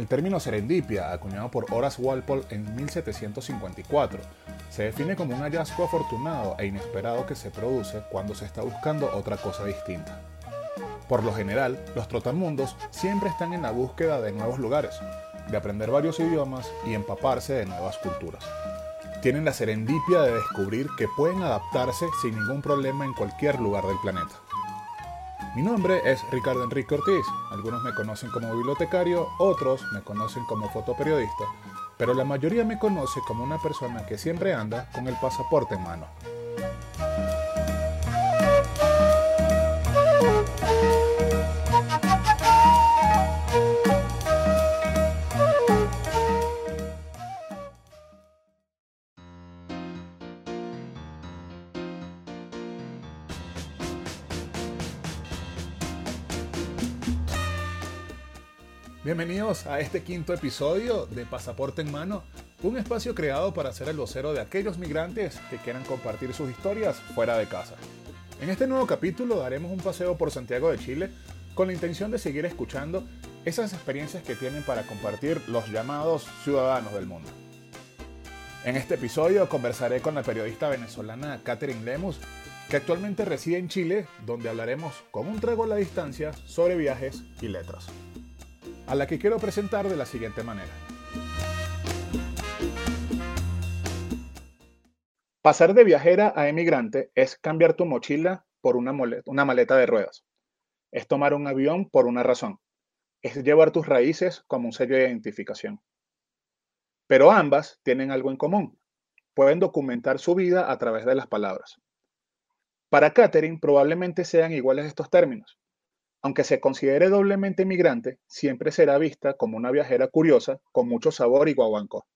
El término serendipia, acuñado por Horace Walpole en 1754, se define como un hallazgo afortunado e inesperado que se produce cuando se está buscando otra cosa distinta. Por lo general, los trotamundos siempre están en la búsqueda de nuevos lugares, de aprender varios idiomas y empaparse de nuevas culturas. Tienen la serendipia de descubrir que pueden adaptarse sin ningún problema en cualquier lugar del planeta. Mi nombre es Ricardo Enrique Ortiz. Algunos me conocen como bibliotecario, otros me conocen como fotoperiodista, pero la mayoría me conoce como una persona que siempre anda con el pasaporte en mano. Bienvenidos a este quinto episodio de Pasaporte en Mano, un espacio creado para ser el vocero de aquellos migrantes que quieran compartir sus historias fuera de casa. En este nuevo capítulo daremos un paseo por Santiago de Chile con la intención de seguir escuchando esas experiencias que tienen para compartir los llamados ciudadanos del mundo. En este episodio conversaré con la periodista venezolana Catherine Lemus, que actualmente reside en Chile, donde hablaremos con un trago a la distancia sobre viajes y letras a la que quiero presentar de la siguiente manera. Pasar de viajera a emigrante es cambiar tu mochila por una, una maleta de ruedas. Es tomar un avión por una razón. Es llevar tus raíces como un sello de identificación. Pero ambas tienen algo en común. Pueden documentar su vida a través de las palabras. Para Catherine probablemente sean iguales estos términos, aunque se considere doblemente migrante, siempre será vista como una viajera curiosa con mucho sabor y guaguanco.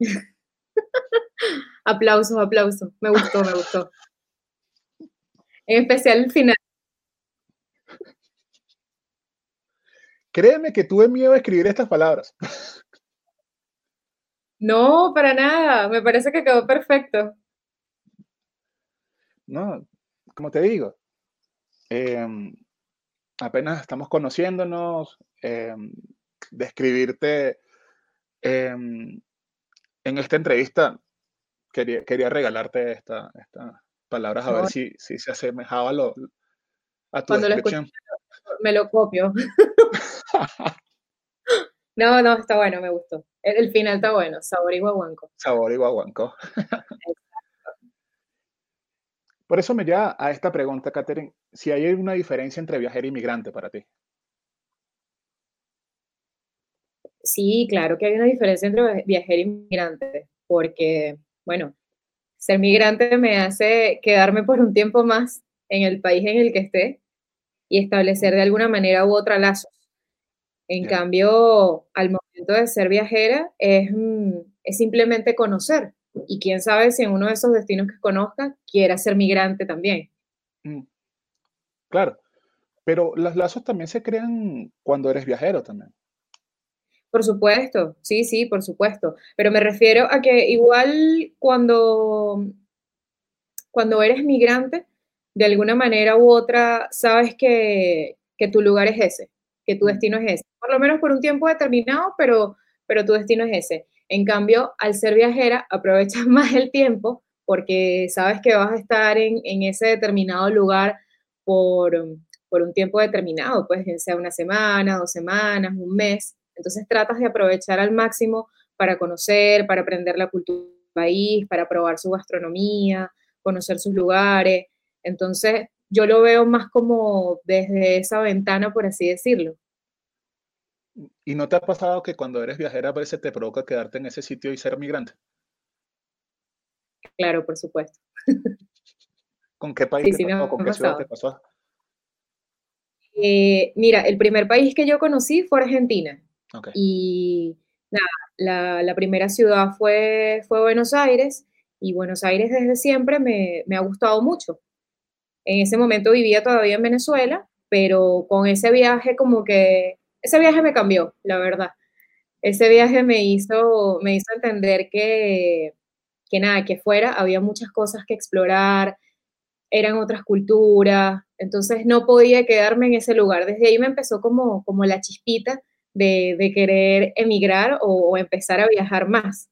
aplausos, aplausos. Me gustó, me gustó. En especial el final. Créeme que tuve miedo de escribir estas palabras. No, para nada. Me parece que quedó perfecto. No, como te digo, Em, apenas estamos conociéndonos, em, describirte em, en esta entrevista, quería, quería regalarte estas palabras a ver si, si se asemejaba lo, a tu Cuando descripción. me lo copio. no, no, está bueno, me gustó. El, final está bueno, sabor y guaguanco. Sabor y guaguanco. Por eso me lleva a esta pregunta, Catherine, si hay una diferencia entre viajero y migrante para ti. Sí, claro que hay una diferencia entre viajero y migrante, porque, bueno, ser migrante me hace quedarme por un tiempo más en el país en el que esté y establecer de alguna manera u otra lazos. En cambio, al momento de ser viajera es, mm, es simplemente conocer, y quién sabe si en uno de esos destinos que conozca quiera ser migrante también. Mm. Claro, pero los lazos también se crean cuando eres viajero también. Por supuesto, sí, sí, por supuesto. Pero me refiero a que igual cuando, cuando eres migrante, de alguna manera u otra, sabes que, que tu lugar es ese, que tu mm. destino es ese. Por lo menos por un tiempo determinado, pero, pero tu destino es ese. En cambio, al ser viajera, aprovechas más el tiempo porque sabes que vas a estar en, ese determinado lugar por, un tiempo determinado, pues sea una semana, dos semanas, un mes. Entonces tratas de aprovechar al máximo para conocer, para aprender la cultura del país, para probar su gastronomía, conocer sus lugares. Entonces yo lo veo más como desde esa ventana, por así decirlo. ¿Y no te ha pasado que cuando eres viajera a veces te provoca quedarte en ese sitio y ser migrante? Claro, por supuesto. ¿Con qué país te ¿Con qué ciudad te pasó? Eh, mira, el primer país que yo conocí fue Argentina. Y nada, la, primera ciudad fue, fue Buenos Aires y Buenos Aires desde siempre me, me ha gustado mucho. En ese momento vivía todavía en Venezuela, pero con ese viaje como que ese viaje me cambió, la verdad. Ese viaje me hizo, me hizo entender que, que nada, que fuera había muchas cosas que explorar, eran otras culturas, Entonces no podía quedarme en ese lugar. Desde ahí me empezó como, como la chispita de, querer emigrar o, empezar a viajar más.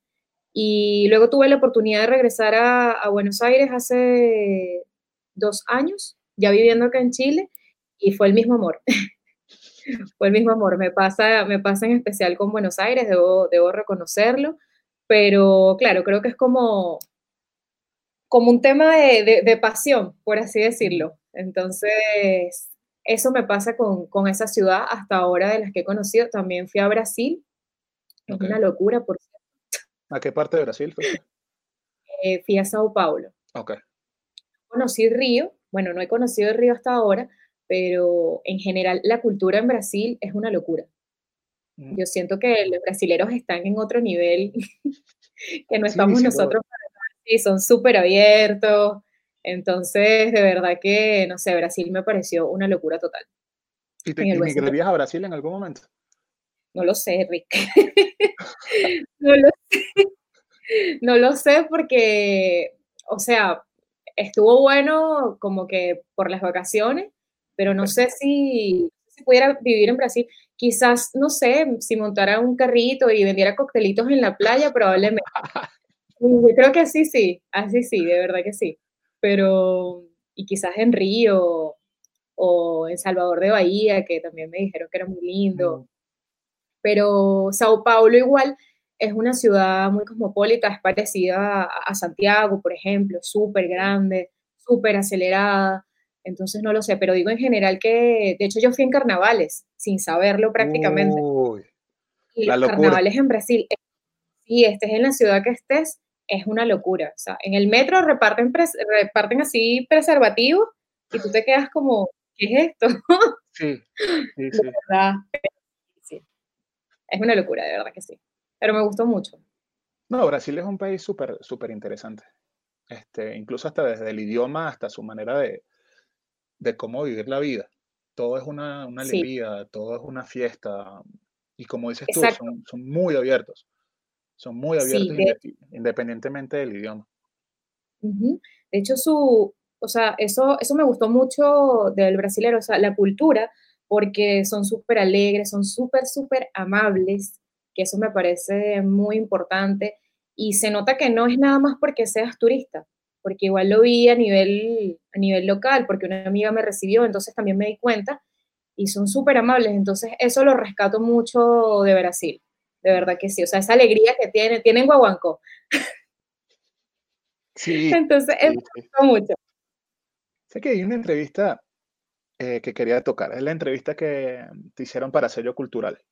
Y luego tuve la oportunidad de regresar a, Buenos Aires hace dos años, ya viviendo acá en Chile, y fue el mismo amor. fue el mismo amor. Me pasa, me pasa en especial con Buenos Aires, debo, debo reconocerlo, pero claro, creo que es como, como un tema de, de pasión, por así decirlo. Entonces, eso me pasa con, con, esa ciudad hasta ahora de las que he conocido. También fui a Brasil. Es una locura, por cierto. ¿A qué parte de Brasil fuiste? Eh, fui a Sao Paulo. Ok. Conocí Río. Bueno, no he conocido el Río hasta ahora, pero en general la cultura en Brasil es una locura. Mm. Yo siento que los brasileros están en otro nivel que no estamos nosotros. Sí, son súper abiertos, entonces, de verdad que, no sé, Brasil me pareció una locura total. ¿Y te emigrarías a Brasil en algún momento? No lo sé, Rick. no lo sé. No lo sé porque, o sea, estuvo bueno como que por las vacaciones, pero no sé si, si pudiera vivir en Brasil. Quizás, no sé, si montara un carrito y vendiera coctelitos en la playa, probablemente. Yo creo que sí, sí, así sí, de verdad que sí pero, y quizás en Río o en Salvador de Bahía, que también me dijeron que era muy lindo. Pero Sao Paulo igual es una ciudad muy cosmopolita, es parecida a, Santiago, por ejemplo, súper grande, súper acelerada. Entonces no lo sé, pero digo en general que, de hecho yo fui en carnavales, sin saberlo prácticamente. y los carnavales en Brasil, si estés en la ciudad que estés, es una locura. O sea, en el metro reparten, reparten así preservativos y tú te quedas como, ¿qué es esto? Sí, sí, sí. Verdad, sí. Es una locura, de verdad que sí. Pero me gustó mucho. No, Brasil es un país súper, súper interesante. Este, incluso hasta desde el idioma hasta su manera de, de cómo vivir la vida. Todo es una, una alegría, todo es una fiesta. Y como dices tú, son, son muy abiertos. Son muy abiertos independientemente del idioma. De hecho, su, o sea, eso, eso me gustó mucho del brasilero, o sea, la cultura, porque son súper alegres, son súper, súper amables, que eso me parece muy importante. Y se nota que no es nada más porque seas turista, porque igual lo vi a nivel, a nivel local, porque una amiga me recibió, entonces también me di cuenta, y son súper amables, entonces eso lo rescato mucho de Brasil de verdad que sí. O sea, esa alegría que tiene, tienen Guaguanco. Sí. Entonces, me gustó mucho. Sé que hay una entrevista eh, que quería tocar. Es la entrevista que te hicieron para Sello Cultural,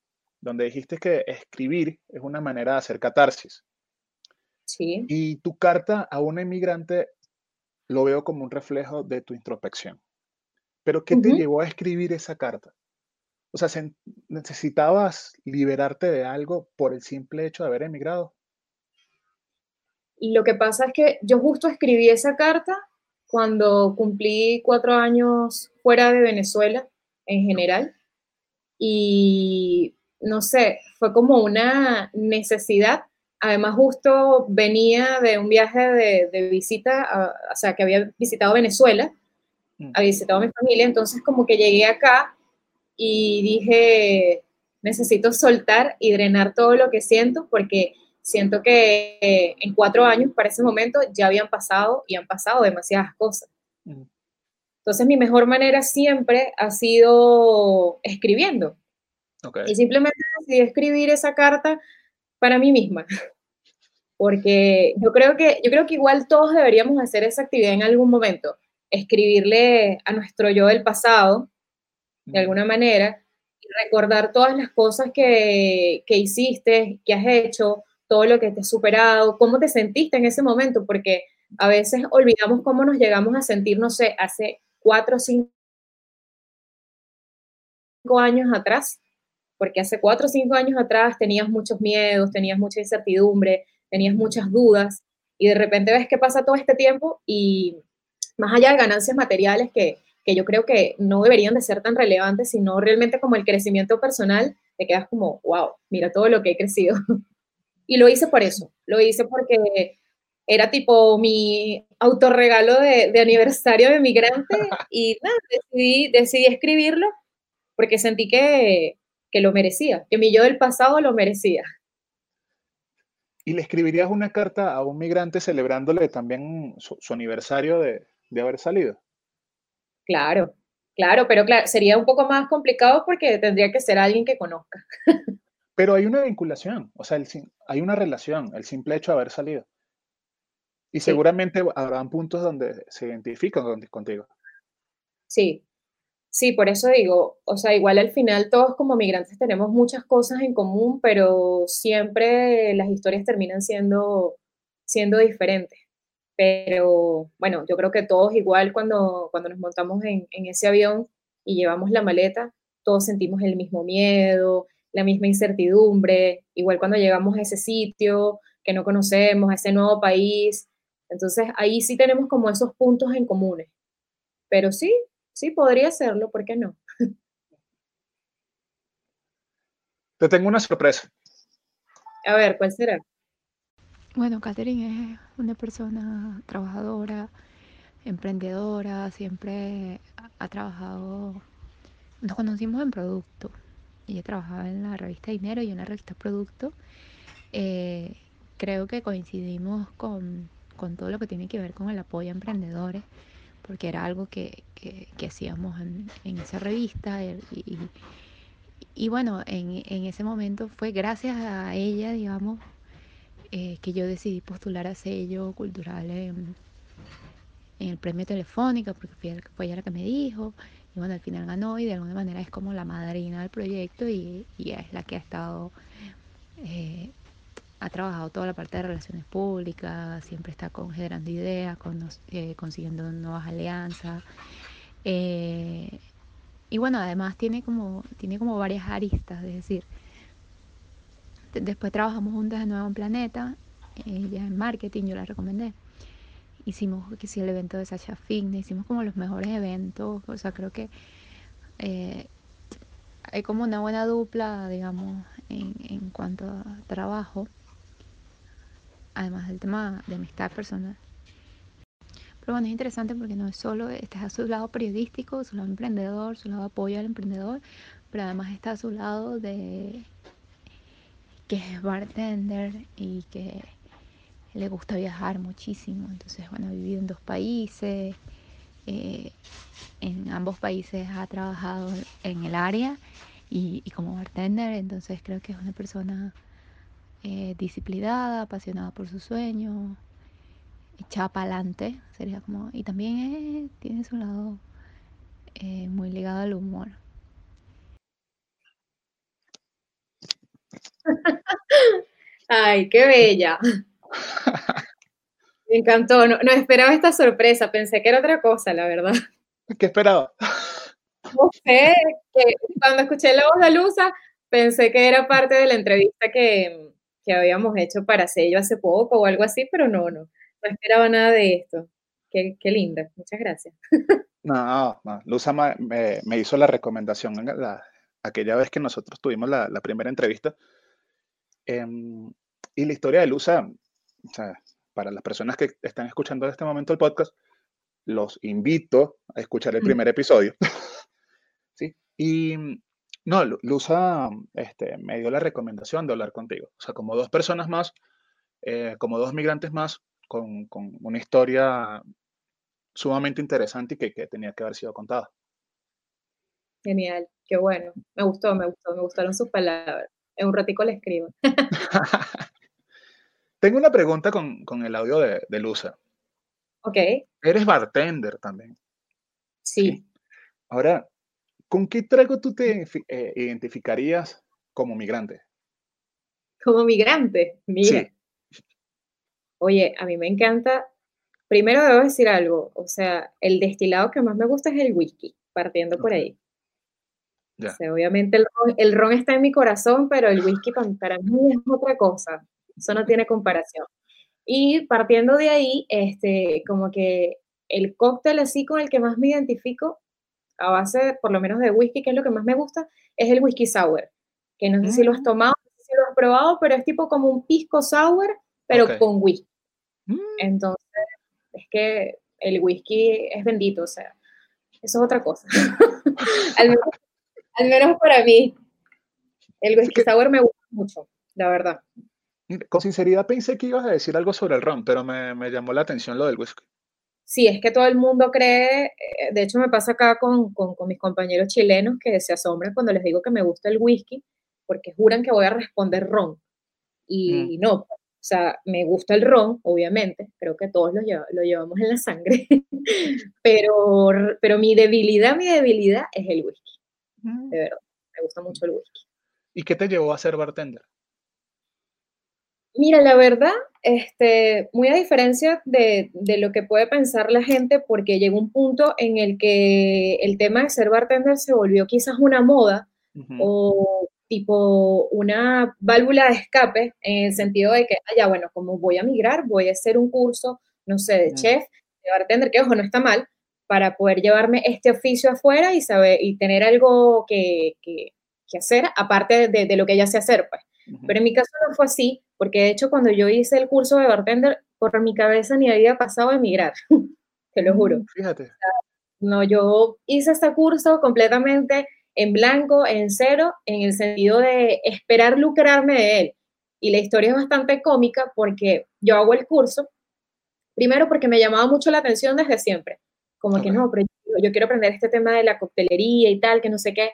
donde dijiste que escribir es una manera de hacer catarsis. Sí. Y tu carta a una inmigrante lo veo como un reflejo de tu introspección. Pero ¿qué te llevó a escribir esa carta? O sea, ¿necesitabas liberarte de algo por el simple hecho de haber emigrado? Lo que pasa es que yo justo escribí esa carta cuando cumplí cuatro años fuera de Venezuela en general. Y no sé, fue como una necesidad. Además, justo venía de un viaje de, visita, o sea, que había visitado Venezuela, mm. había visitado a mi familia, entonces como que llegué acá y dije, necesito soltar y drenar todo lo que siento porque siento que eh, en cuatro años para ese momento ya habían pasado y han pasado demasiadas cosas. Entonces mi mejor manera siempre ha sido escribiendo. Y simplemente decidí escribir esa carta para mí misma. Porque yo creo que yo creo que igual todos deberíamos hacer esa actividad en algún momento, escribirle a nuestro yo del pasado de alguna manera, y recordar todas las cosas que, que hiciste, que has hecho, todo lo que te has superado, cómo te sentiste en ese momento, porque a veces olvidamos cómo nos llegamos a sentir, no sé, hace cuatro o cinco años atrás, porque hace cuatro o cinco años atrás tenías muchos miedos, tenías mucha incertidumbre, tenías muchas dudas, y de repente ves que pasa todo este tiempo y más allá de ganancias materiales que, que yo creo que no deberían de ser tan relevantes, sino realmente como el crecimiento personal, te quedas como, wow, mira todo lo que he crecido. y lo hice por eso, lo hice porque era tipo mi autorregalo de, de aniversario de migrante y nada, decidí, decidí escribirlo porque sentí que, que lo merecía, que mi yo del pasado lo merecía. ¿Y le escribirías una carta a un migrante celebrándole también su, aniversario de, de, haber salido? Claro, claro, pero claro, sería un poco más complicado porque tendría que ser alguien que conozca. Pero hay una vinculación, o sea, el, hay una relación, el simple hecho de haber salido. Y seguramente habrán puntos donde se identifican contigo. Sí, sí, por eso digo, o sea, igual al final todos como migrantes tenemos muchas cosas en común, pero siempre las historias terminan siendo, siendo diferentes. Pero bueno, yo creo que todos igual cuando, cuando nos montamos en, en ese avión y llevamos la maleta, todos sentimos el mismo miedo, la misma incertidumbre, igual cuando llegamos a ese sitio que no conocemos, a ese nuevo país, entonces ahí sí tenemos como esos puntos en comunes. Pero sí, sí podría serlo, ¿por qué no? Te tengo una sorpresa. A ver, ¿cuál será? Bueno, Catherine es una persona trabajadora, emprendedora, siempre ha trabajado, nos conocimos en producto, ella trabajaba en la revista Dinero y en la revista Producto. Eh, creo que coincidimos con con todo lo que tiene que ver con el apoyo a emprendedores, porque era algo que, hacíamos en, esa revista y, bueno, en, ese momento fue gracias a ella, digamos, eh, que yo decidí postular a sello cultural en, el premio Telefónica, porque fue, ella la que me dijo, y bueno, al final ganó y de alguna manera es como la madrina del proyecto y, es la que ha estado eh, ha trabajado toda la parte de relaciones públicas, siempre está con, generando ideas, con, eh, consiguiendo nuevas alianzas. Eh, y bueno, además tiene como, tiene como varias aristas, es decir, después trabajamos juntas de nuevo en Planeta, ella en marketing, yo la recomendé. Hicimos que sí, el evento de Sasha Fitness, hicimos como los mejores eventos, o sea, creo que eh, hay como una buena dupla, digamos, en, en cuanto a trabajo además del tema de amistad personal. Pero bueno, es interesante porque no es solo, está a su lado periodístico, su lado emprendedor, su lado apoyo al emprendedor, pero además está a su lado de que es bartender y que le gusta viajar muchísimo. Entonces, bueno, ha vivido en dos países, eh, en ambos países ha trabajado en el área y, y como bartender, entonces creo que es una persona eh, disciplinada, apasionada por su sueño, echada para adelante, sería como, y también tiene su lado eh, muy ligado al humor. Ay, qué bella. Me encantó, no, esperaba esta sorpresa, pensé que era otra cosa, la verdad. ¿Qué esperaba? No sé, cuando escuché la voz de Luza, pensé que era parte de la entrevista que, que habíamos hecho para sello hace poco o algo así, pero no, no, no esperaba nada de esto. Qué, qué linda, muchas gracias. No, no, Luza me, me hizo la recomendación la, aquella vez que nosotros tuvimos la, la primera entrevista. Em, y la historia de Luza, o sea, para las personas que están escuchando en este momento el podcast, los invito a escuchar el primer episodio. ¿Sí? Y no, Luza este, me dio la recomendación de hablar contigo. O sea, como dos personas más, eh, como dos migrantes más, con, una historia sumamente interesante y que, tenía que haber sido contada. Genial, qué bueno. Me gustó, me gustó, me gustaron sus palabras. En un ratico le escribo. Tengo una pregunta con, el audio de, de Luza. Ok. Eres bartender también. Sí. Ahora, ¿Con qué trago tú te eh, identificarías como migrante? Como migrante, mira. Oye, a mí me encanta. Primero debo decir algo, o sea, el destilado que más me gusta es el whisky, partiendo por ahí. obviamente el ron, está en mi corazón, pero el whisky para mí es otra cosa. Eso no tiene comparación. Y partiendo de ahí, este, como que el cóctel así con el que más me identifico a base, por lo menos de whisky, que es lo que más me gusta, es el whisky sour, que no sé si lo has mm. tomado, no sé si lo has probado, pero es tipo como un pisco sour, pero con whisky. Mm. Entonces, es que el whisky es bendito, o sea, eso es otra cosa. al, menos, para mí, el whisky sour me gusta mucho, la verdad. Con sinceridad pensé que ibas a decir algo sobre el ron, pero me, me llamó la atención lo del whisky. Sí, es que todo el mundo cree, eh, de hecho me pasa acá con, con, con mis compañeros chilenos que se asombran cuando les digo que me gusta el whisky, porque juran que voy a responder ron. Y mm. no, o sea, me gusta el ron, obviamente, creo que todos lo, lo llevamos en la sangre, pero, pero mi debilidad, mi debilidad es el whisky. Mm. De verdad, me gusta mucho el whisky. ¿Y qué te llevó a ser bartender? Mira, la verdad, este, muy a diferencia de, de, lo que puede pensar la gente, porque llegó un punto en el que el tema de ser bartender se volvió quizás una moda o tipo una válvula de escape en el sentido de que, ah, ya, bueno, como voy a migrar, voy a hacer un curso, no sé, de chef, de bartender, que ojo, no está mal, para poder llevarme este oficio afuera y saber, y tener algo que, que, que hacer, aparte de, de, lo que ya sé hacer, pues. Pero en mi caso no fue así, porque de hecho cuando yo hice el curso de bartender, por mi cabeza ni había pasado a emigrar, te lo juro. Mm, fíjate. no, yo hice este curso completamente en blanco, en cero, en el sentido de esperar lucrarme de él. Y la historia es bastante cómica porque yo hago el curso, primero porque me llamaba mucho la atención desde siempre, como que no, pero yo, quiero aprender este tema de la coctelería y tal, que no sé qué.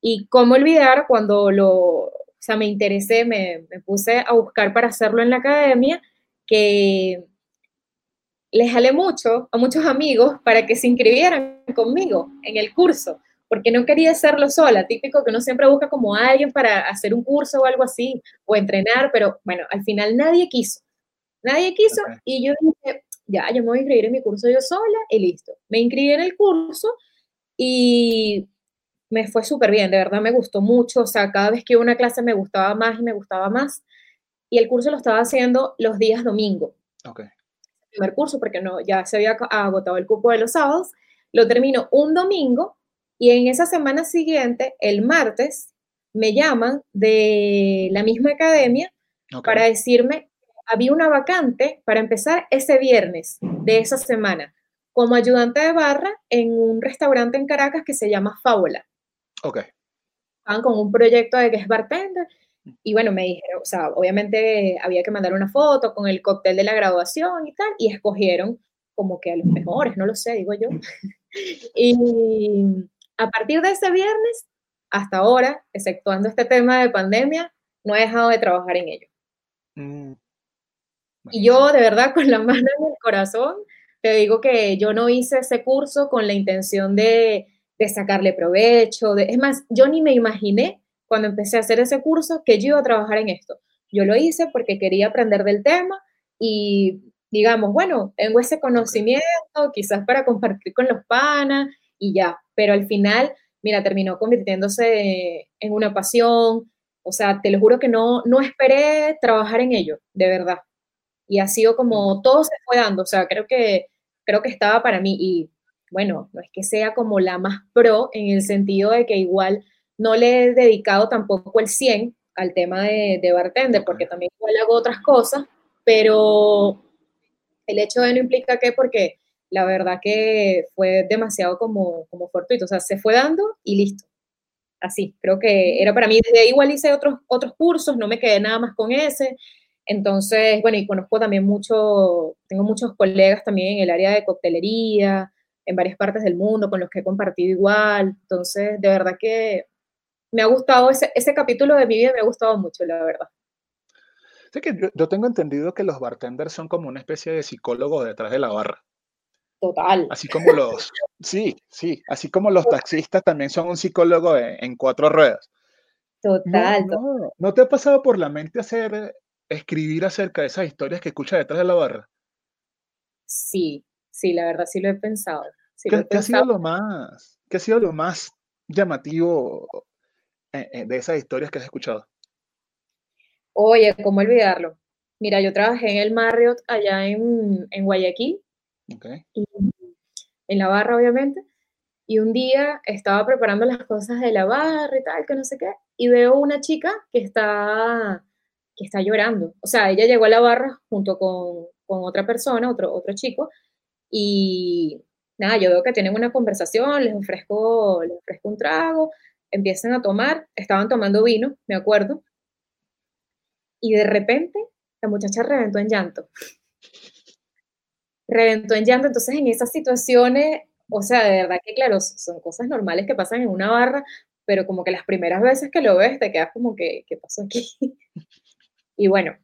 Y cómo olvidar cuando lo, o sea, me interesé, me, me puse a buscar para hacerlo en la academia, que les jalé mucho a muchos amigos para que se inscribieran conmigo en el curso porque no quería hacerlo sola, típico que uno siempre busca como alguien para hacer un curso o algo así, o entrenar, pero bueno, al final nadie quiso, nadie quiso, y yo dije, ya, yo me voy a inscribir en mi curso yo sola, y listo. Me inscribí en el curso y me fue súper bien, de verdad me gustó mucho, o sea, cada vez que iba a una clase me gustaba más y me gustaba más, y el curso lo estaba haciendo los días domingo. Ok. El primer curso, porque no, ya se había agotado el cupo de los sábados, lo termino un domingo y en esa semana siguiente, el martes, me llaman de la misma academia para decirme, había una vacante para empezar ese viernes de esa semana como ayudante de barra en un restaurante en Caracas que se llama Fábula. Ok. Estaban con un proyecto de que es bartender y bueno, me dijeron, o sea, obviamente había que mandar una foto con el cóctel de la graduación y tal, y escogieron como que a los mejores, no lo sé, digo yo. y a partir de ese viernes hasta ahora, exceptuando este tema de pandemia, no he dejado de trabajar en ello. Mm. Y yo, de verdad, con la mano en el corazón, te digo que yo no hice ese curso con la intención de, de sacarle provecho. De, es más, yo ni me imaginé cuando empecé a hacer ese curso que yo iba a trabajar en esto. Yo lo hice porque quería aprender del tema y, digamos, bueno, tengo ese conocimiento, quizás para compartir con los panas y ya, pero al final, mira, terminó convirtiéndose en una pasión, o sea, te lo juro que no, no esperé trabajar en ello, de verdad. Y ha sido como todo se fue dando, o sea, creo que, creo que estaba para mí y bueno, no es que sea como la más pro en el sentido de que igual no le he dedicado tampoco el 100 al tema de, de bartender, porque también igual hago otras cosas, pero el hecho de no implica que porque la verdad que fue demasiado como, como fortuito, o sea, se fue dando y listo. Así, creo que era para mí, desde ahí igual hice otros, otros cursos, no me quedé nada más con ese. Entonces, bueno, y conozco también mucho, tengo muchos colegas también en el área de coctelería, en varias partes del mundo, con los que he compartido igual. Entonces, de verdad que me ha gustado, ese, ese capítulo de mi vida me ha gustado mucho, la verdad. Sí, que yo, yo tengo entendido que los bartenders son como una especie de psicólogo detrás de la barra. Total. Así como los, sí, sí, así como los taxistas también son un psicólogo en, cuatro ruedas. Total. No, te ha pasado por la mente hacer, escribir acerca de esas historias que escuchas detrás de la barra? Sí, sí, la verdad sí lo he pensado. ¿Qué, ha sido lo más, qué ha sido lo más llamativo eh, eh, de esas historias que has escuchado? Oye, ¿cómo olvidarlo? Mira, yo trabajé en el Marriott allá en, en Guayaquil en la barra, obviamente. Y un día estaba preparando las cosas de la barra y tal, que no sé qué, y veo una chica que está, que está llorando. O sea, ella llegó a la barra junto con, con otra persona, otro, otro chico, y nada, yo veo que tienen una conversación, les ofrezco, les ofrezco un trago, empiezan a tomar, estaban tomando vino, me acuerdo, y de repente la muchacha reventó en llanto. Reventó en llanto, entonces en esas situaciones, o sea, de verdad que claro, son cosas normales que pasan en una barra, pero como que las primeras veces que lo ves te quedas como que, ¿qué pasó aquí? Y bueno,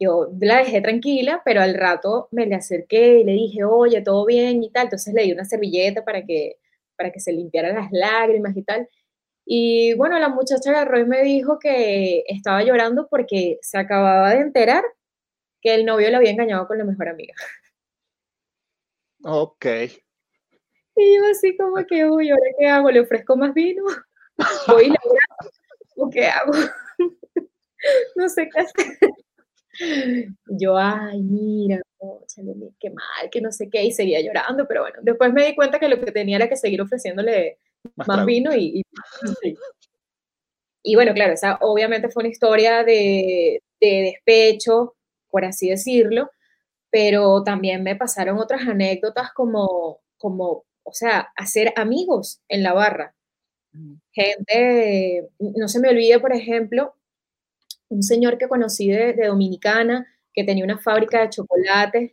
yo la dejé tranquila, pero al rato me le acerqué y le dije, oye, todo bien y tal. Entonces le di una servilleta para que, para que se limpiaran las lágrimas y tal. Y bueno, la muchacha agarró y me dijo que estaba llorando porque se acababa de enterar que el novio le había engañado con la mejor amiga. Ok. Y yo así como que, uy, ¿ahora qué hago? ¿Le ofrezco más vino? ¿Voy y ¿O qué hago? no sé qué hacer. Yo, ay, mira, qué mal, que no sé qué, y seguía llorando, pero bueno, después me di cuenta que lo que tenía era que seguir ofreciéndole más, vino y, y, bueno, claro, esa obviamente fue una historia de, de despecho, por así decirlo, pero también me pasaron otras anécdotas como, como, o sea, hacer amigos en la barra. Gente, no se me olvide, por ejemplo, un señor que conocí de, Dominicana, que tenía una fábrica de chocolates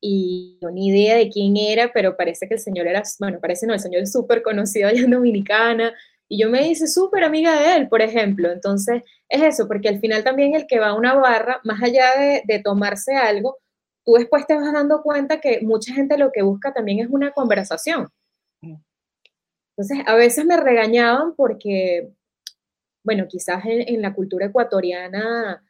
y no ni idea de quién era, pero parece que el señor era, bueno, parece no, el señor es súper conocido allá en Dominicana, y yo me hice súper amiga de él, por ejemplo. Entonces, es eso, porque al final también el que va a una barra, más allá de, de tomarse algo, tú después te vas dando cuenta que mucha gente lo que busca también es una conversación. Mm. Entonces, a veces me regañaban porque bueno, quizás en, la cultura ecuatoriana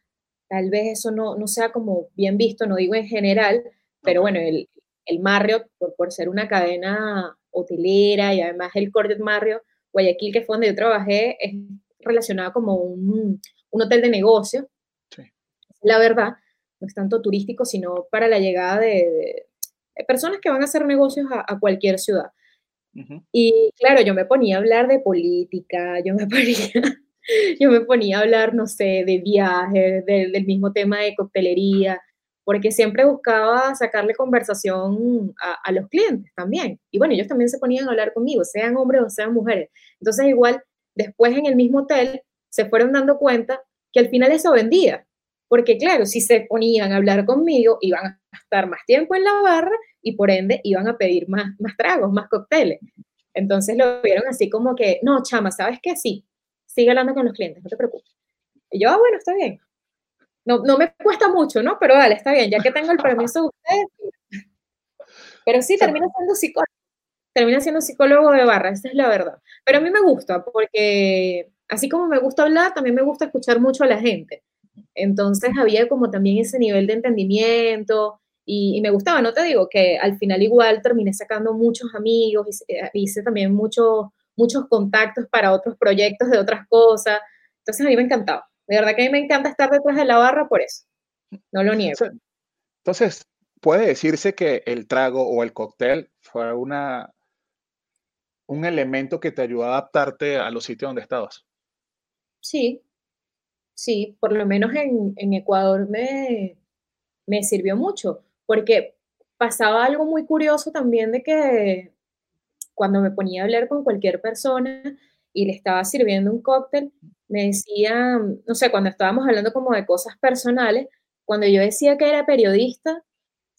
tal vez eso no, no, sea como bien visto, no digo en general, pero bueno, el, el Marriott, por, por, ser una cadena hotelera y además el Cordet Marriott, Guayaquil, que fue donde yo trabajé, es relacionado como un, un hotel de negocio. Sí. La verdad, no es tanto turístico, sino para la llegada de, de, personas que van a hacer negocios a, a cualquier ciudad. Y claro, yo me ponía a hablar de política, yo me ponía yo me ponía a hablar, no sé, de viajes, del mismo tema de coctelería, porque siempre buscaba sacarle conversación a, los clientes también. Y bueno, ellos también se ponían a hablar conmigo, sean hombres o sean mujeres. Entonces, igual, después en el mismo hotel, se fueron dando cuenta que al final eso vendía. Porque claro, si se ponían a hablar conmigo, iban a estar más tiempo en la barra y por ende iban a pedir más, más tragos, más cócteles. Entonces lo vieron así como que, no, chama, ¿sabes qué? Sí, sigue hablando con los clientes, no te preocupes. Y yo, ah, bueno, está bien. No, no me cuesta mucho, ¿no? Pero dale, está bien, ya que tengo el permiso de ustedes. Pero sí, termina siendo psicólogo. Termina siendo psicólogo de barra, esa es la verdad. Pero a mí me gusta, porque así como me gusta hablar, también me gusta escuchar mucho a la gente. Entonces había como también ese nivel de entendimiento y, me gustaba, no te digo que al final igual terminé sacando muchos amigos, hice, hice también muchos muchos contactos para otros proyectos de otras cosas. Entonces a mí me encantaba. De verdad que a mí me encanta estar detrás de la barra por eso. No lo niego. Entonces, puede decirse que el trago o el cóctel fue una, un elemento que te ayudó a adaptarte a los sitios donde estabas. Sí, sí, por lo menos en, en Ecuador me, me sirvió mucho, porque pasaba algo muy curioso también de que cuando me ponía a hablar con cualquier persona y le estaba sirviendo un cóctel, me decía, no sé, cuando estábamos hablando como de cosas personales, cuando yo decía que era periodista,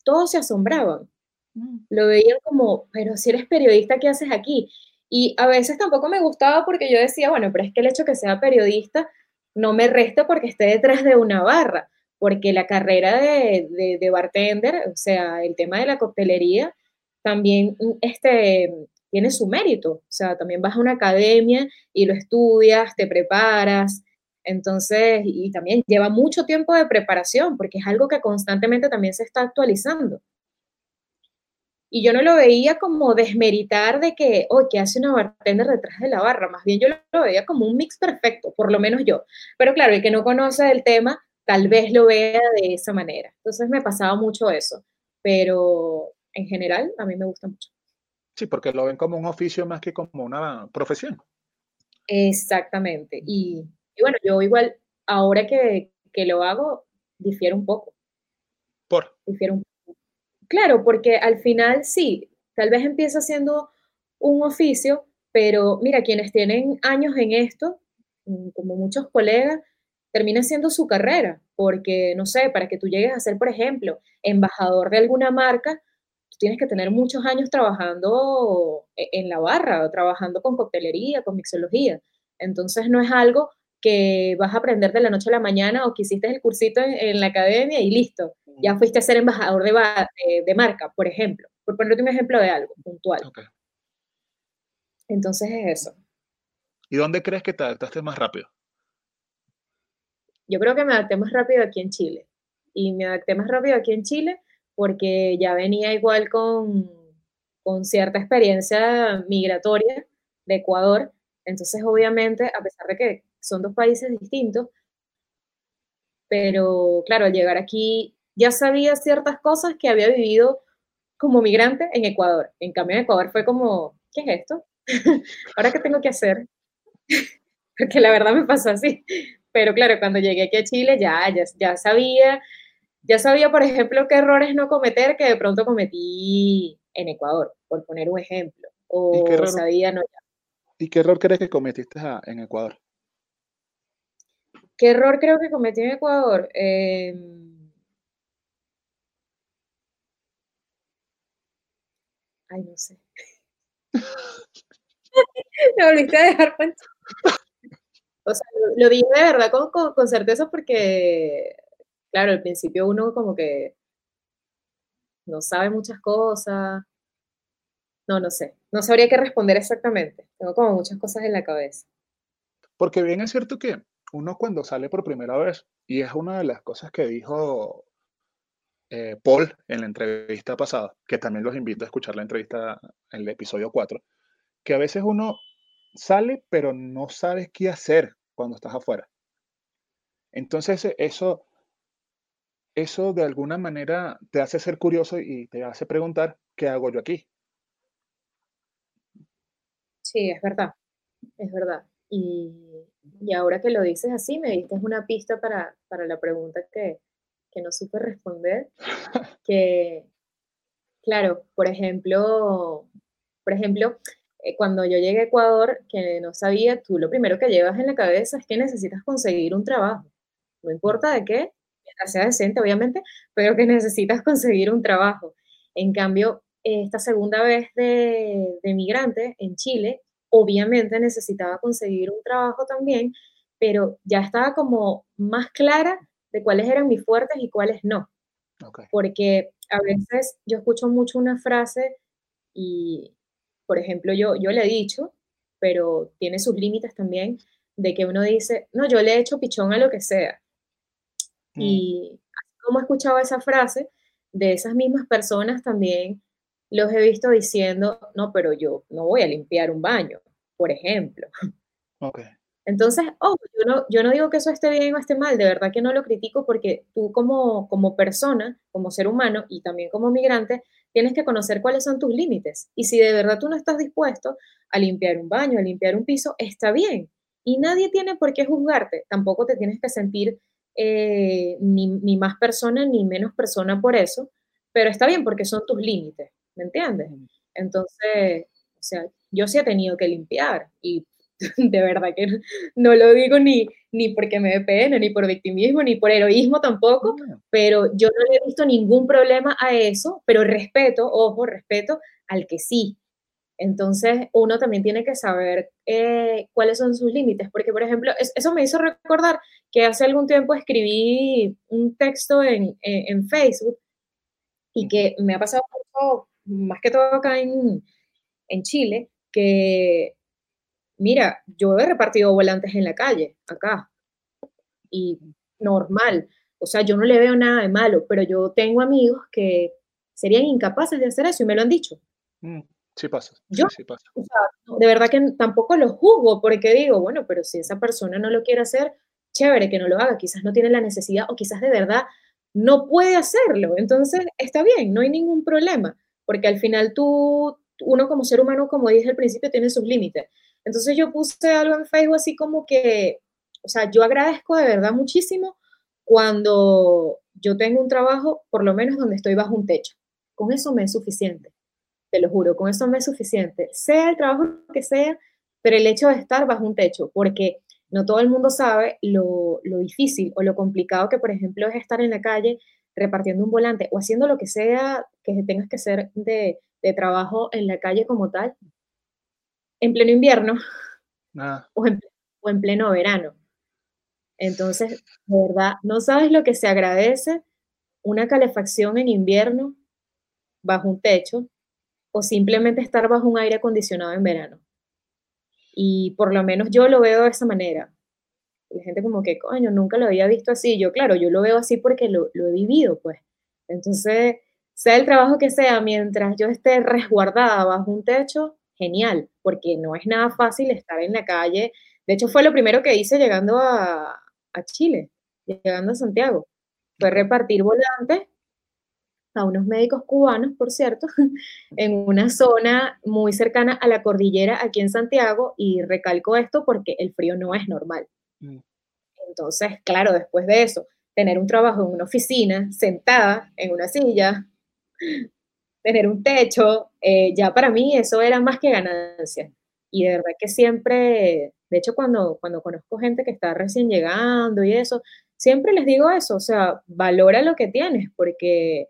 todos se asombraban. Mm. Lo veían como, pero si eres periodista, ¿qué haces aquí? Y a veces tampoco me gustaba porque yo decía, bueno, pero es que el hecho de que sea periodista no me resta porque esté detrás de una barra, porque la carrera de, de, de bartender, o sea, el tema de la coctelería, también este, tiene su mérito. O sea, también vas a una academia y lo estudias, te preparas. Entonces, y también lleva mucho tiempo de preparación porque es algo que constantemente también se está actualizando. Y yo no lo veía como desmeritar de que, oh, ¿qué hace una bartender detrás de la barra? Más bien yo lo veía como un mix perfecto, por lo menos yo. Pero claro, el que no conoce el tema, tal vez lo vea de esa manera. Entonces me pasaba mucho eso. Pero en general, a mí me gusta mucho. Sí, porque lo ven como un oficio más que como una profesión. Exactamente. Y, bueno, yo igual, ahora que, lo hago, difiero un poco. ¿Por? Difiero un poco. Claro, porque al final sí, tal vez empieza siendo un oficio, pero mira, quienes tienen años en esto, mm, como muchos colegas, termina siendo su carrera, porque, no sé, para que tú llegues a ser, por ejemplo, embajador de alguna marca, tú tienes que tener muchos años trabajando e, en la barra, trabajando con coctelería, con mixología. Entonces no es algo que vas a aprender de la noche a la mañana o que hiciste el cursito en, la academia y listo, ya fuiste a ser embajador de, de, marca, por ejemplo, por ponerte un ejemplo de algo puntual. Entonces es eso. ¿Y dónde crees que te adaptaste más rápido? Yo creo que me adapté más rápido aquí en Chile. Y me adapté más rápido aquí en Chile porque ya venía igual con, con cierta experiencia migratoria de Ecuador. Entonces, obviamente, a pesar de que son dos países distintos, pero claro, al llegar aquí ya sabía ciertas cosas que había vivido como migrante en Ecuador. En cambio, en Ecuador fue como, ¿qué es esto? ¿Ahora qué tengo que hacer? Porque la verdad me pasó así. Pero claro, cuando llegué aquí a Chile ya, ya, sabía, ya sabía, por ejemplo, qué errores no cometer que de pronto cometí en Ecuador, por poner un ejemplo. O qué sabía, no ¿Y qué error crees que cometiste en Ecuador? ¿Qué error creo que cometí en Ecuador? Em, ay, no sé. Me volviste a dejar pancho. O sea, lo, dije de verdad con, certeza porque, claro, al principio uno como que no sabe muchas cosas. No, no sé. No sabría qué responder exactamente. Tengo como muchas cosas en la cabeza. Porque bien es cierto que uno cuando sale por primera vez, y es una de las cosas que dijo eh, Paul en la entrevista pasada, que también los invito a escuchar la entrevista en el episodio 4, que a veces uno sale pero no sabes qué hacer cuando estás afuera. Entonces eso, eso de alguna manera te hace ser curioso y te hace preguntar, ¿qué hago yo aquí? Sí, es verdad, es verdad. Y, ahora que lo dices así, me diste una pista para, la pregunta que, que no supe responder, que, claro, por ejemplo, por ejemplo, eh, cuando yo llegué a Ecuador, que no sabía, tú lo primero que llevas en la cabeza es que necesitas conseguir un trabajo. No importa de qué, mientras sea decente, obviamente, pero que necesitas conseguir un trabajo. En cambio, esta segunda vez de, de migrante en Chile, obviamente necesitaba conseguir un trabajo también, pero ya estaba como más clara de cuáles eran mis fuertes y cuáles no. Porque a veces yo escucho mucho una frase y, por ejemplo, yo, yo le he dicho, pero tiene sus límites también, de que uno dice, no, yo le he hecho pichón a lo que sea. Mm. Y como he escuchado esa frase, de esas mismas personas también los he visto diciendo, no, pero yo no voy a limpiar un baño, por ejemplo. Okay. Entonces, oh, yo no, yo no digo que eso esté bien o esté mal, de verdad que no lo critico porque tú como, como persona, como ser humano y también como migrante, tienes que conocer cuáles son tus límites. Y si de verdad tú no estás dispuesto a limpiar un baño, a limpiar un piso, está bien. Y nadie tiene por qué juzgarte. Tampoco te tienes que sentir eh, ni, más persona ni menos persona por eso, pero está bien porque son tus límites, ¿me entiendes? Entonces, o sea, yo sí he tenido que limpiar y de verdad que no, lo digo ni, ni porque me dé pena, ni por victimismo, ni por heroísmo tampoco, pero yo no le he visto ningún problema a eso, pero respeto, ojo, respeto al que sí. Entonces, uno también tiene que saber eh, cuáles son sus límites, porque, por ejemplo, eso me hizo recordar que hace algún tiempo escribí un texto en, en, Facebook y que me ha pasado mucho, más que todo acá en, en Chile, que mira, yo he repartido volantes en la calle, acá, y normal. O sea, yo no le veo nada de malo, pero yo tengo amigos que serían incapaces de hacer eso y me lo han dicho. Mm, sí pasa. Yo, sí, pasa. de verdad que tampoco lo juzgo porque digo, bueno, pero si esa persona no lo quiere hacer, chévere que no lo haga, quizás no tiene la necesidad o quizás de verdad no puede hacerlo. Entonces, está bien, no hay ningún problema, porque al final tú, uno como ser humano, como dije al principio, tiene sus límites. Entonces yo puse algo en Facebook así como que, o sea, yo agradezco de verdad muchísimo cuando yo tengo un trabajo, por lo menos donde estoy bajo un techo. con eso me es suficiente. Te lo juro, con eso me es suficiente. Sea el trabajo que sea, pero el hecho de estar bajo un techo, porque no todo el mundo sabe lo, lo difícil o lo complicado que, por ejemplo, es estar en la calle repartiendo un volante o haciendo lo que sea que tengas que hacer de, de trabajo en la calle como tal, en pleno invierno Ah, o, en, o en pleno verano. Entonces, de verdad, no sabes lo que se agradece una calefacción en invierno bajo un techo o simplemente estar bajo un aire acondicionado en verano. Y por lo menos yo lo veo de esa manera. La gente como que, coño, nunca lo había visto así. Yo, claro, yo lo veo así porque lo, he vivido, pues. Entonces, sea el trabajo que sea, mientras yo esté resguardada bajo un techo, genial, porque no es nada fácil estar en la calle. De hecho, fue lo primero que hice llegando a Chile, llegando a Santiago. Fue repartir volantes a unos médicos cubanos, por cierto, en una zona muy cercana a la cordillera aquí en Santiago, y recalco esto porque el frío no es normal. mm, Entonces, claro, después de eso, tener un trabajo en una oficina, sentada en una silla, tener un techo, eh, ya para mí eso era más que ganancia. Y de verdad que siempre, de hecho, cuando, cuando conozco gente que está recién llegando y eso, siempre les digo eso, o sea, valora lo que tienes, porque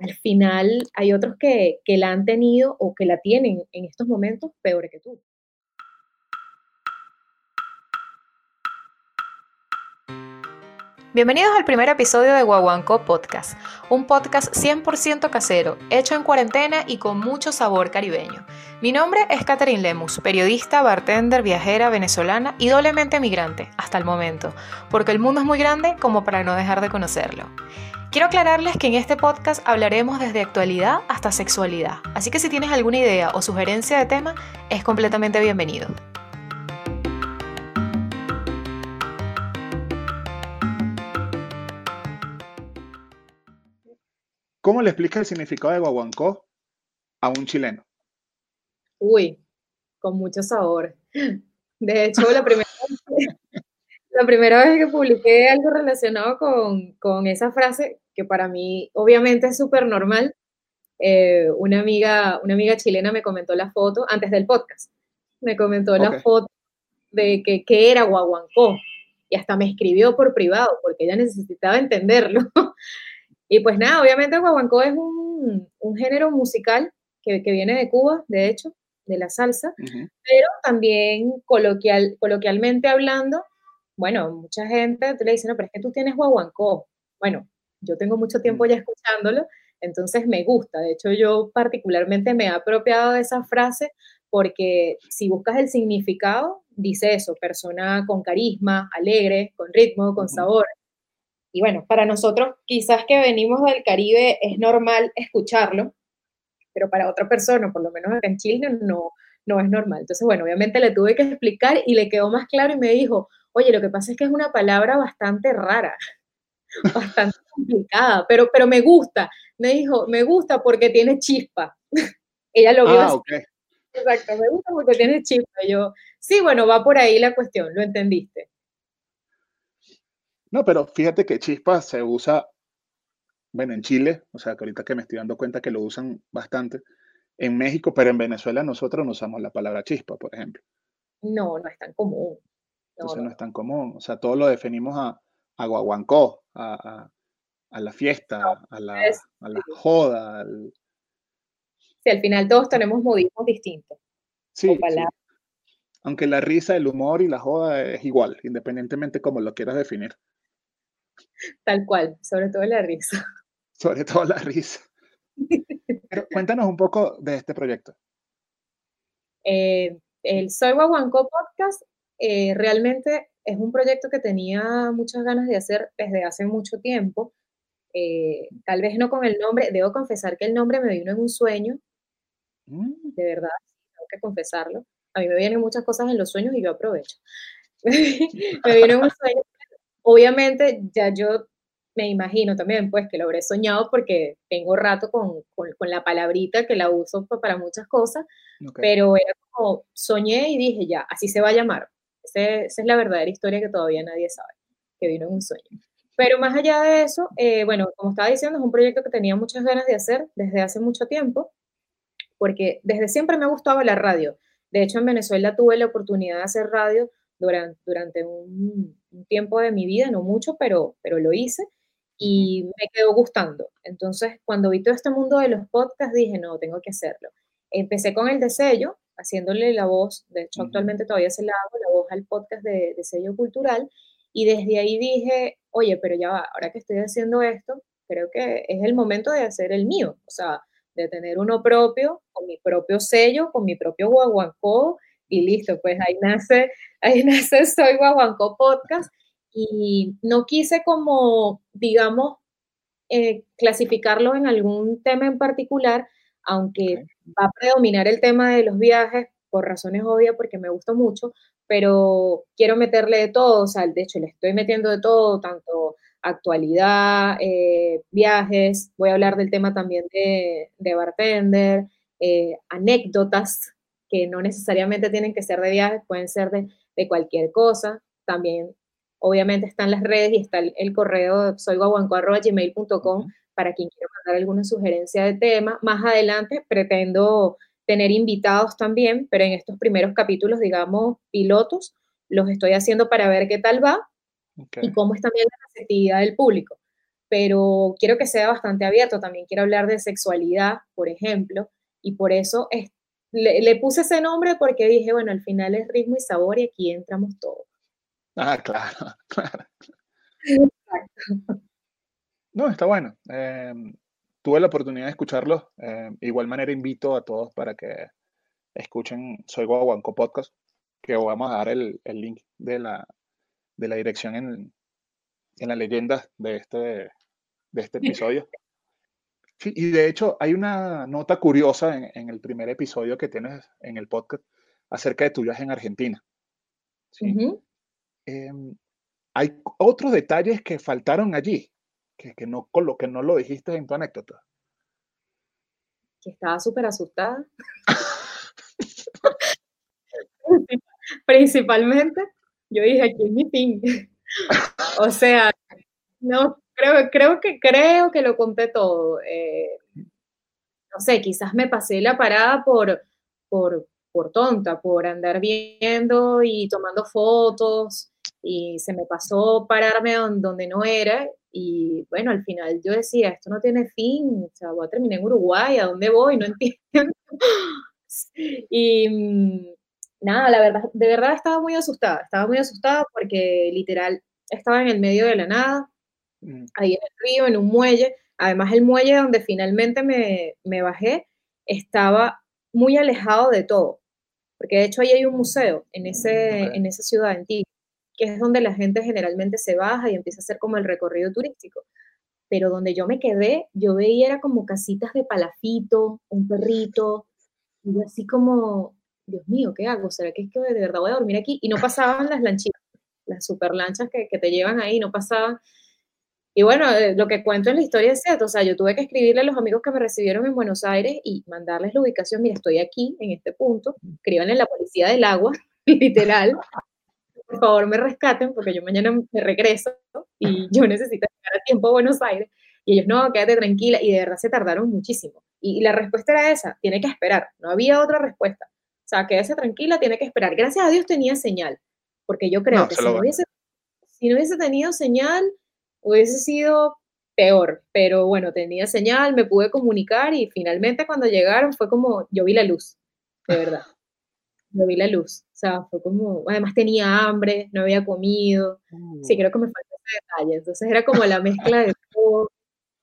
al final hay otros que, que la han tenido o que la tienen en estos momentos peor que tú. Bienvenidos al primer episodio de Guaguancó Podcast, un podcast 100% casero, hecho en cuarentena y con mucho sabor caribeño. Mi nombre es Catherine Lemus, periodista, bartender, viajera, venezolana y doblemente migrante, hasta el momento, porque el mundo es muy grande como para no dejar de conocerlo. Quiero aclararles que en este podcast hablaremos desde actualidad hasta sexualidad, así que si tienes alguna idea o sugerencia de tema, es completamente bienvenido. ¿Cómo le explica el significado de guaguancó a un chileno? Uy, con mucho sabor. De hecho, la primera, vez- la primera vez que publiqué algo relacionado con, con esa frase, que para mí obviamente es súper normal, eh, una amiga, una amiga chilena me comentó la foto antes del podcast. Me comentó la Ok. foto de que, que era guaguancó y hasta me escribió por privado porque ella necesitaba entenderlo. Y pues nada, obviamente el guaguancó es un, un género musical que, que viene de Cuba, de hecho, de la salsa, pero también coloquial, coloquialmente hablando, bueno, mucha gente te le dice, no, pero es que tú tienes guaguancó. Bueno, yo tengo mucho tiempo ya escuchándolo, entonces me gusta. De hecho, yo particularmente me he apropiado de esa frase porque si buscas el significado, dice eso, persona con carisma, alegre, con ritmo, con sabor. Y bueno, para nosotros quizás que venimos del Caribe es normal escucharlo, pero para otra persona, por lo menos acá en Chile, no, no es normal. Entonces, bueno, obviamente le tuve que explicar y le quedó más claro y me dijo, oye, lo que pasa es que es una palabra bastante rara, bastante complicada, pero, pero me gusta. Me dijo, me gusta porque tiene chispa. Ella lo vio Ah, así, exacto, me gusta porque tiene chispa. Y yo, sí, bueno, va por ahí la cuestión, lo entendiste. No, pero fíjate que chispa se usa, bueno, en Chile, o sea, que ahorita que me estoy dando cuenta que lo usan bastante, en México, pero en Venezuela nosotros no usamos la palabra chispa, por ejemplo. No, no es tan común. No, Entonces no, es tan común. O sea, todo lo definimos a, a guaguancó, a, a- a la fiesta, a la, es- a la joda. al- Sí, al final todos tenemos modismos distintos. Sí, sí. Aunque la risa, el humor y la joda es igual, independientemente como lo quieras definir. Tal cual, sobre todo la risa. Sobre todo la risa. Pero cuéntanos un poco de este proyecto. Eh, el Soy Guaguancó Podcast eh, realmente es un proyecto que tenía muchas ganas de hacer desde hace mucho tiempo. Eh, tal vez no con el nombre, debo confesar que el nombre me vino en un sueño, Mm, de verdad, tengo que confesarlo. A mí me vienen muchas cosas en los sueños y yo aprovecho. me vino en un sueño. Obviamente, ya yo me imagino también, pues, que lo habré soñado porque tengo rato con, con- con la palabrita que la uso pa- para muchas cosas, pero era como soñé y dije, ya, así se va a llamar. Ese- esa es la verdadera historia que todavía nadie sabe, que vino en un sueño. Pero más allá de eso, eh, bueno, como estaba diciendo, es un proyecto que tenía muchas ganas de hacer desde hace mucho tiempo, porque desde siempre me ha gustado la radio. De hecho, en Venezuela tuve la oportunidad de hacer radio durante, durante un, tiempo de mi vida, no mucho, pero, pero lo hice y me quedó gustando. Entonces, cuando vi todo este mundo de los podcasts, dije, no, tengo que hacerlo. Empecé con el de sello, haciéndole la voz, de hecho actualmente todavía se la hago, la voz al podcast de, de sello cultural, y desde ahí dije, oye, pero ya va, ahora que estoy haciendo esto, creo que es el momento de hacer el mío, o sea, de tener uno propio, con mi propio sello, con mi propio guaguancó, y listo, pues ahí nace, ahí nace Soy Guaguancó Podcast, y no quise como, digamos, eh, clasificarlo en algún tema en particular, aunque va a predominar el tema de los viajes por razones obvias, porque me gusta mucho, pero quiero meterle de todo, o sea, de hecho le estoy metiendo de todo, tanto actualidad, eh, viajes, voy a hablar del tema también de, de bartender, eh, anécdotas que no necesariamente tienen que ser de viajes, pueden ser de, de cualquier cosa, también obviamente están las redes y está el, correo soyguaguanco.gmail.com para quien quiera mandar alguna sugerencia de tema. Más adelante pretendo tener invitados también, pero en estos primeros capítulos, digamos, pilotos, los estoy haciendo para ver qué tal va y cómo es también la receptividad del público. Pero quiero que sea bastante abierto, también quiero hablar de sexualidad, por ejemplo, y por eso le, puse ese nombre porque dije, bueno, al final es ritmo y sabor y aquí entramos todos. Ah, claro, claro. Exacto. No, está bueno. Em, tuve la oportunidad de escucharlo. Eh, igual manera invito a todos para que escuchen Soy Guaguanco Podcast, que vamos a dar el, el link de la, de la dirección en, en la leyenda de este, de este episodio. Sí, y de hecho hay una nota curiosa en, en, el primer episodio que tienes en el podcast acerca de tu viaje en Argentina. ¿sí? eh, hay otros detalles que faltaron allí que, no, con lo que no lo dijiste en tu anécdota? Que estaba súper asustada. Principalmente, yo dije, aquí es mi fin. o sea, no, creo, creo, que, creo que lo conté todo. Eh, no sé, quizás me pasé la parada por, por, por tonta, por andar viendo y tomando fotos y se me pasó pararme donde no era y bueno, al final yo decía, esto no tiene fin, o sea, voy a terminar en Uruguay, ¿a dónde voy? No entiendo. y mm, nada, la verdad, de verdad estaba muy asustada, estaba muy asustada porque literal estaba en el medio de la nada. Ahí en el río, en un muelle. Además, el muelle donde finalmente me, me bajé estaba muy alejado de todo, porque de hecho ahí hay un museo en, ese, en esa ciudad antigua que es donde la gente generalmente se baja y empieza a hacer como el recorrido turístico. Pero donde yo me quedé, yo veía era como casitas de palafito, un perrito, y yo así como, Dios mío, ¿qué hago? ¿Será que es que de verdad voy a dormir aquí? Y no pasaban las lanchitas, las super lanchas que, que te llevan ahí, no pasaban. Y bueno, eh, lo que cuento en la historia es cierto, o sea, yo tuve que escribirle a los amigos que me recibieron en Buenos Aires y mandarles la ubicación, mira, estoy aquí, en este punto, escriban en la policía del agua, literal, por favor me rescaten porque yo mañana me regreso y yo necesito llegar a tiempo a Buenos Aires. Y ellos, no, quédate tranquila. Y de verdad se tardaron muchísimo. Y, la respuesta era esa, tiene que esperar. No había otra respuesta. O sea, quédese tranquila, tiene que esperar. Gracias a Dios tenía señal. Porque yo creo que si no, hubiese, si no hubiese tenido señal, hubiese sido peor. Pero bueno, tenía señal, me pude comunicar y finalmente cuando llegaron fue como, yo vi la luz, de verdad. Yo vi la luz. O sea, fue como, además tenía hambre, no había comido. Sí, mm. creo que me faltó ese detalle. Entonces era como la mezcla de todo.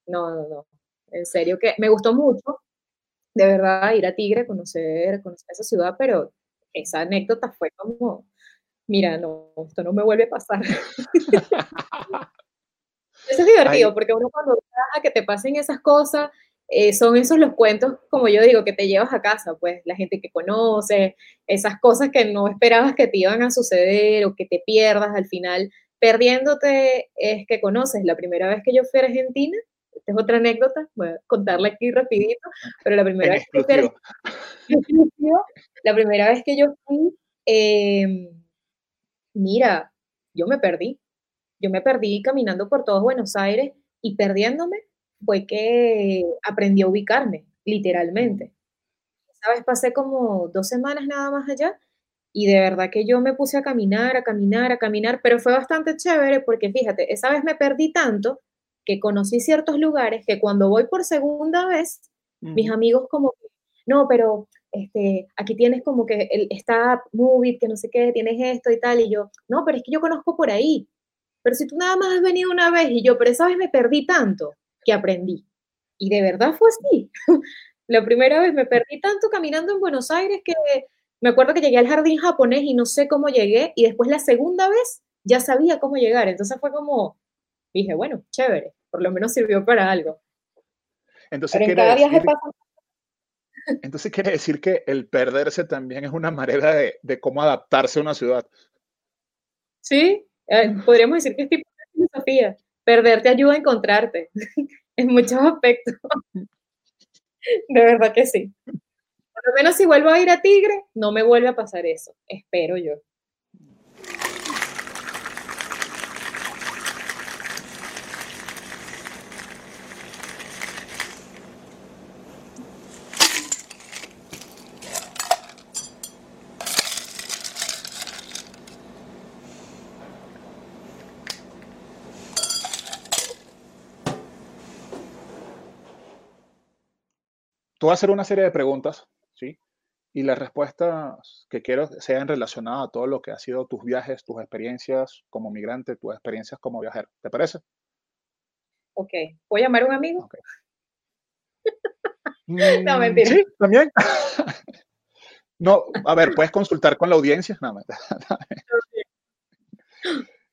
No, no, no. En serio que me gustó mucho, de verdad, ir a Tigre, conocer, conocer esa ciudad, pero esa anécdota fue como, mira, no, esto no me vuelve a pasar. Eso es divertido, porque uno cuando a que te pasen esas cosas, eh, son esos los cuentos, como yo digo, que te llevas a casa, pues la gente que conoce, esas cosas que no esperabas que te iban a suceder o que te pierdas al final. Perdiéndote es que conoces. La primera vez que yo fui a Argentina, esta es otra anécdota, voy a contarla aquí rapidito, pero la primera vez que la primera vez que yo fui, em, mira, yo me perdí. Yo me perdí caminando por todo Buenos Aires y perdiéndome fue que aprendí a ubicarme, literalmente. ¿Sabes? Pasé como dos semanas nada más allá y de verdad que yo me puse a caminar, a caminar, a caminar, pero fue bastante chévere porque fíjate, esa vez me perdí tanto que conocí ciertos lugares que cuando voy por segunda vez, mis amigos como, no, pero este, aquí tienes como que el, está Movie, que no sé qué, tienes esto y tal, y yo, no, pero es que yo conozco por ahí. Pero si tú nada más has venido una vez y yo, pero esa vez me perdí tanto que aprendí. Y de verdad fue así. La primera vez me perdí tanto caminando en Buenos Aires que me acuerdo que llegué al jardín japonés y no sé cómo llegué, y después la segunda vez ya sabía cómo llegar. Entonces fue como, dije, bueno, chévere, por lo menos sirvió para algo. Entonces, quiere decir, entonces quiere decir que el perderse también es una manera de, de cómo adaptarse a una ciudad. Sí, podríamos decir que es tipo de filosofía. Perder te ayuda a encontrarte en muchos aspectos. De verdad que sí. Por lo menos si vuelvo a ir a Tigre, no me vuelve a pasar eso. Espero yo. Tú vas a hacer una serie de preguntas, ¿sí? Y las respuestas que quiero sean relacionadas a todo lo que ha sido tus viajes, tus experiencias como migrante, tus experiencias como viajero. ¿Te parece? Ok. ¿Puedo llamar a un amigo? Okay. no, mm, mentira. Sí, también. no, a ver, puedes consultar con la audiencia. No,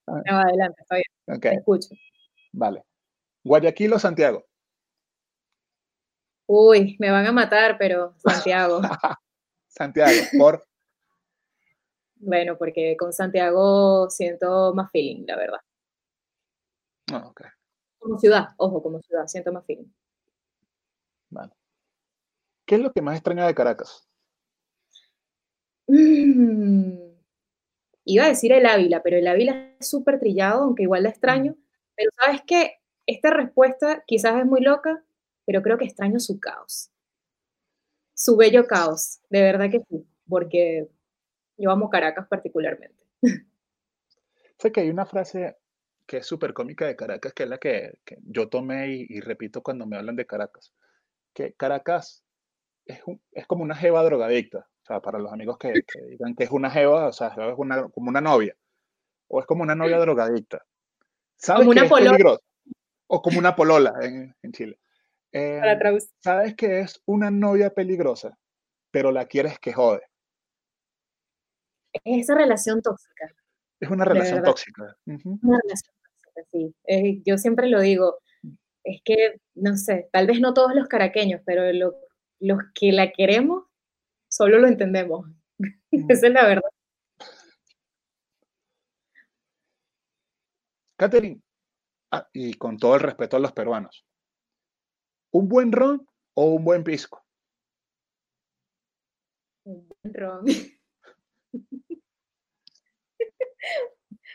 no adelante, está bien. Okay. escucho. Vale. ¿Guayaquil o Santiago? Uy, me van a matar, pero Santiago. Santiago, por. Bueno, porque con Santiago siento más feeling, la verdad. Ah, okay. Como ciudad, ojo, como ciudad, siento más feeling. Vale. ¿Qué es lo que más extraña de Caracas? Mm, iba a decir el Ávila, pero el Ávila es súper trillado, aunque igual la extraño. Pero sabes que esta respuesta quizás es muy loca, pero creo que extraño su caos. Su bello caos, de verdad que sí, porque yo amo Caracas particularmente. Sé que hay una frase que es súper cómica de Caracas, que es la que, yo tomé y, repito cuando me hablan de Caracas, que Caracas es, es como una jeva drogadicta, o sea, para los amigos que, digan que es una jeva, o sea, es una, como una novia, o es como una novia drogadicta. ¿Sabes como una polola. O como una polola en, en Chile. Em, sabes que es una novia peligrosa, pero la quieres que jode. Es esa relación tóxica. Es una relación tóxica. Una relación tóxica, sí. Eh, yo siempre lo digo, es que, no sé, tal vez no todos los caraqueños, pero los que la queremos, solo lo entendemos. Esa es la verdad. Catherine, ah, y con todo el respeto a los peruanos, ¿Un buen ron o un buen pisco? Un buen ron.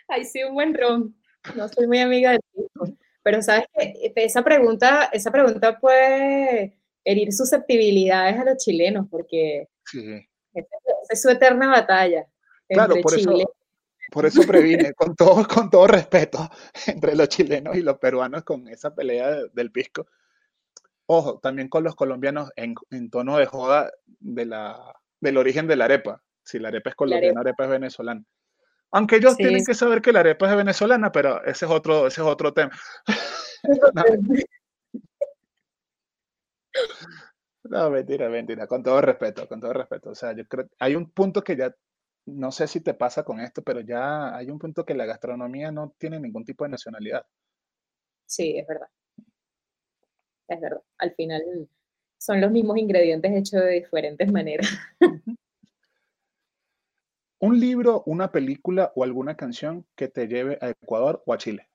Ay, sí, un buen ron. No soy muy amiga del pisco. Pero sabes que esa pregunta, esa pregunta puede herir susceptibilidades a los chilenos, porque es, su eterna batalla. Claro, por eso, por eso previne, con todo, con todo respeto, entre los chilenos y los peruanos con esa pelea del pisco Ojo, también con los colombianos en, tono de joda de la, del origen de la arepa. Si la arepa es colombiana, la arepa, es venezolana. Aunque ellos tienen que saber que la arepa es venezolana, pero ese es otro, ese es otro tema. no. mentira, mentira, con todo respeto, con todo respeto. O sea, yo creo hay un punto que ya, no sé si te pasa con esto, pero ya hay un punto que la gastronomía no tiene ningún tipo de nacionalidad. Sí, es verdad es verdad. Al final son los mismos ingredientes hechos de diferentes maneras. ¿Un libro, una película o alguna canción que te lleve a Ecuador o a Chile?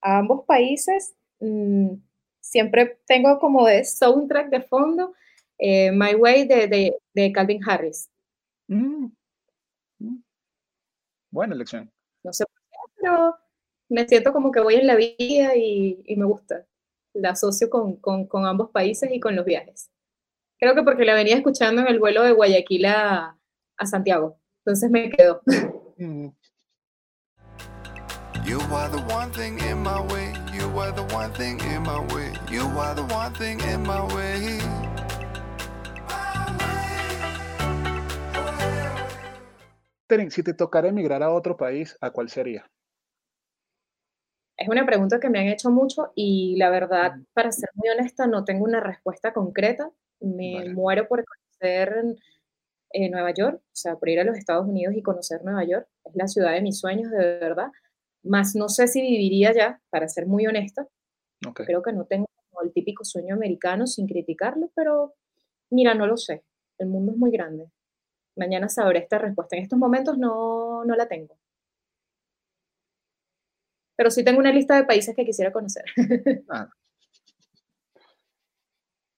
A ambos países mm, siempre tengo como de soundtrack de fondo eh, My Way de, Calvin Harris. Mm. Mm. Buena elección. No sé pero me siento como que voy en la vida y, me gusta. La asocio con, ambos países y con los viajes. Creo que porque la venía escuchando en el vuelo de Guayaquil a, Santiago. Entonces me quedo. Mm. You are the one thing in my way. You are the one thing in my way. You are the one thing in my way. si te tocara emigrar a otro país, ¿a cuál sería? Es una pregunta que me han hecho mucho y la verdad, para ser muy honesta, no tengo una respuesta concreta. Me muero por conocer eh, Nueva York, o sea, por ir a los Estados Unidos y conocer Nueva York. Es la ciudad de mis sueños, de verdad. Más no sé si viviría allá, para ser muy honesta. Creo que no tengo el típico sueño americano sin criticarlo, pero mira, no lo sé. El mundo es muy grande. Mañana sabré esta respuesta. En estos momentos no, no la tengo. Pero sí tengo una lista de países que quisiera conocer. Ah.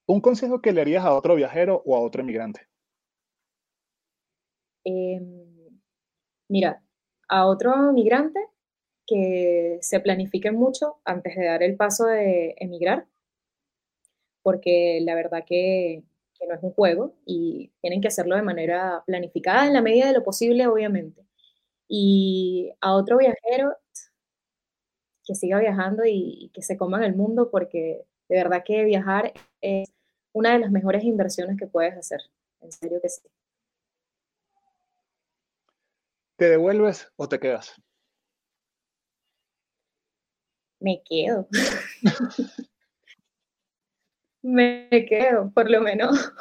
¿Un consejo que le harías a otro viajero o a otro emigrante? Em, mira, a otro migrante que se planifiquen mucho antes de dar el paso de emigrar, porque la verdad que, no es un juego y tienen que hacerlo de manera planificada en la medida de lo posible, obviamente. Y a otro viajero que siga viajando y, que se coman el mundo, porque de verdad que viajar es una de las mejores inversiones que puedes hacer. En serio que sí. ¿Te devuelves o te quedas? me quedo. me quedo, por lo menos.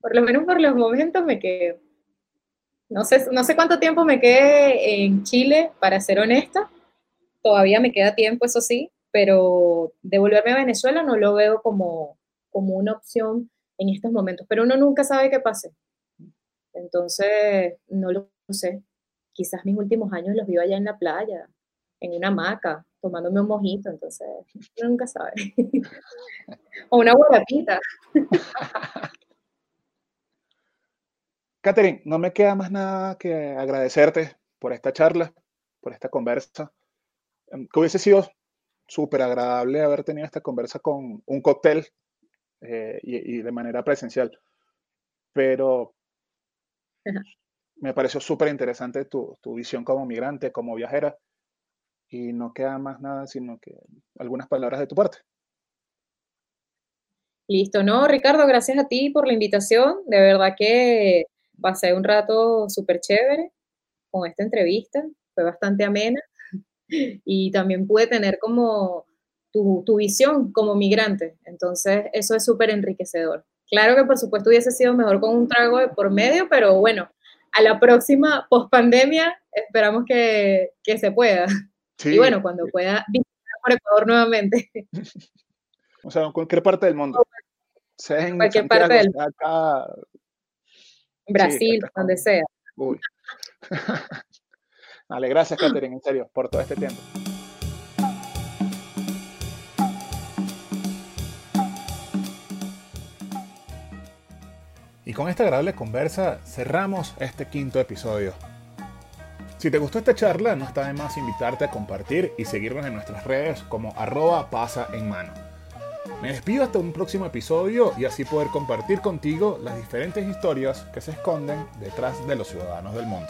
Por lo menos por los momentos me quedo. No sé, no sé cuánto tiempo me quede en Chile, para ser honesta. Todavía me queda tiempo, eso sí, pero devolverme a Venezuela no lo veo como, como una opción en estos momentos. Pero uno nunca sabe qué pase. Entonces, no lo sé. Quizás mis últimos años los vivo allá en la playa, en una hamaca, tomándome un mojito, entonces nunca sabe. o una guarapita. Catherine, no me queda más nada que agradecerte por esta charla, por esta conversa. Que hubiese sido súper agradable haber tenido esta conversa con un cóctel eh, y, de manera presencial. Pero me pareció súper interesante tu, tu visión como migrante, como viajera y no queda más nada sino que algunas palabras de tu parte. Listo, no, Ricardo, gracias a ti por la invitación. De verdad que pasé un rato súper chévere con esta entrevista, fue bastante amena y también pude tener como tu, tu visión como migrante. Entonces, eso es súper enriquecedor. Claro que por supuesto hubiese sido mejor con un trago de por medio, pero bueno, a la próxima post pandemia esperamos que, que se pueda y bueno, cuando pueda visitar por Ecuador nuevamente. O sea, en cualquier parte del mundo. Sea en cualquier parte del mundo. Acá... Brasil, donde sea. Uy. Vale, gracias, Catherine, en serio, por todo este tiempo. Y con esta agradable conversa cerramos este quinto episodio. Si te gustó esta charla, no está de más invitarte a compartir y seguirnos en nuestras redes como arroba pasa en mano. Me despido hasta un próximo episodio y así poder compartir contigo las diferentes historias que se esconden detrás de los ciudadanos del mundo.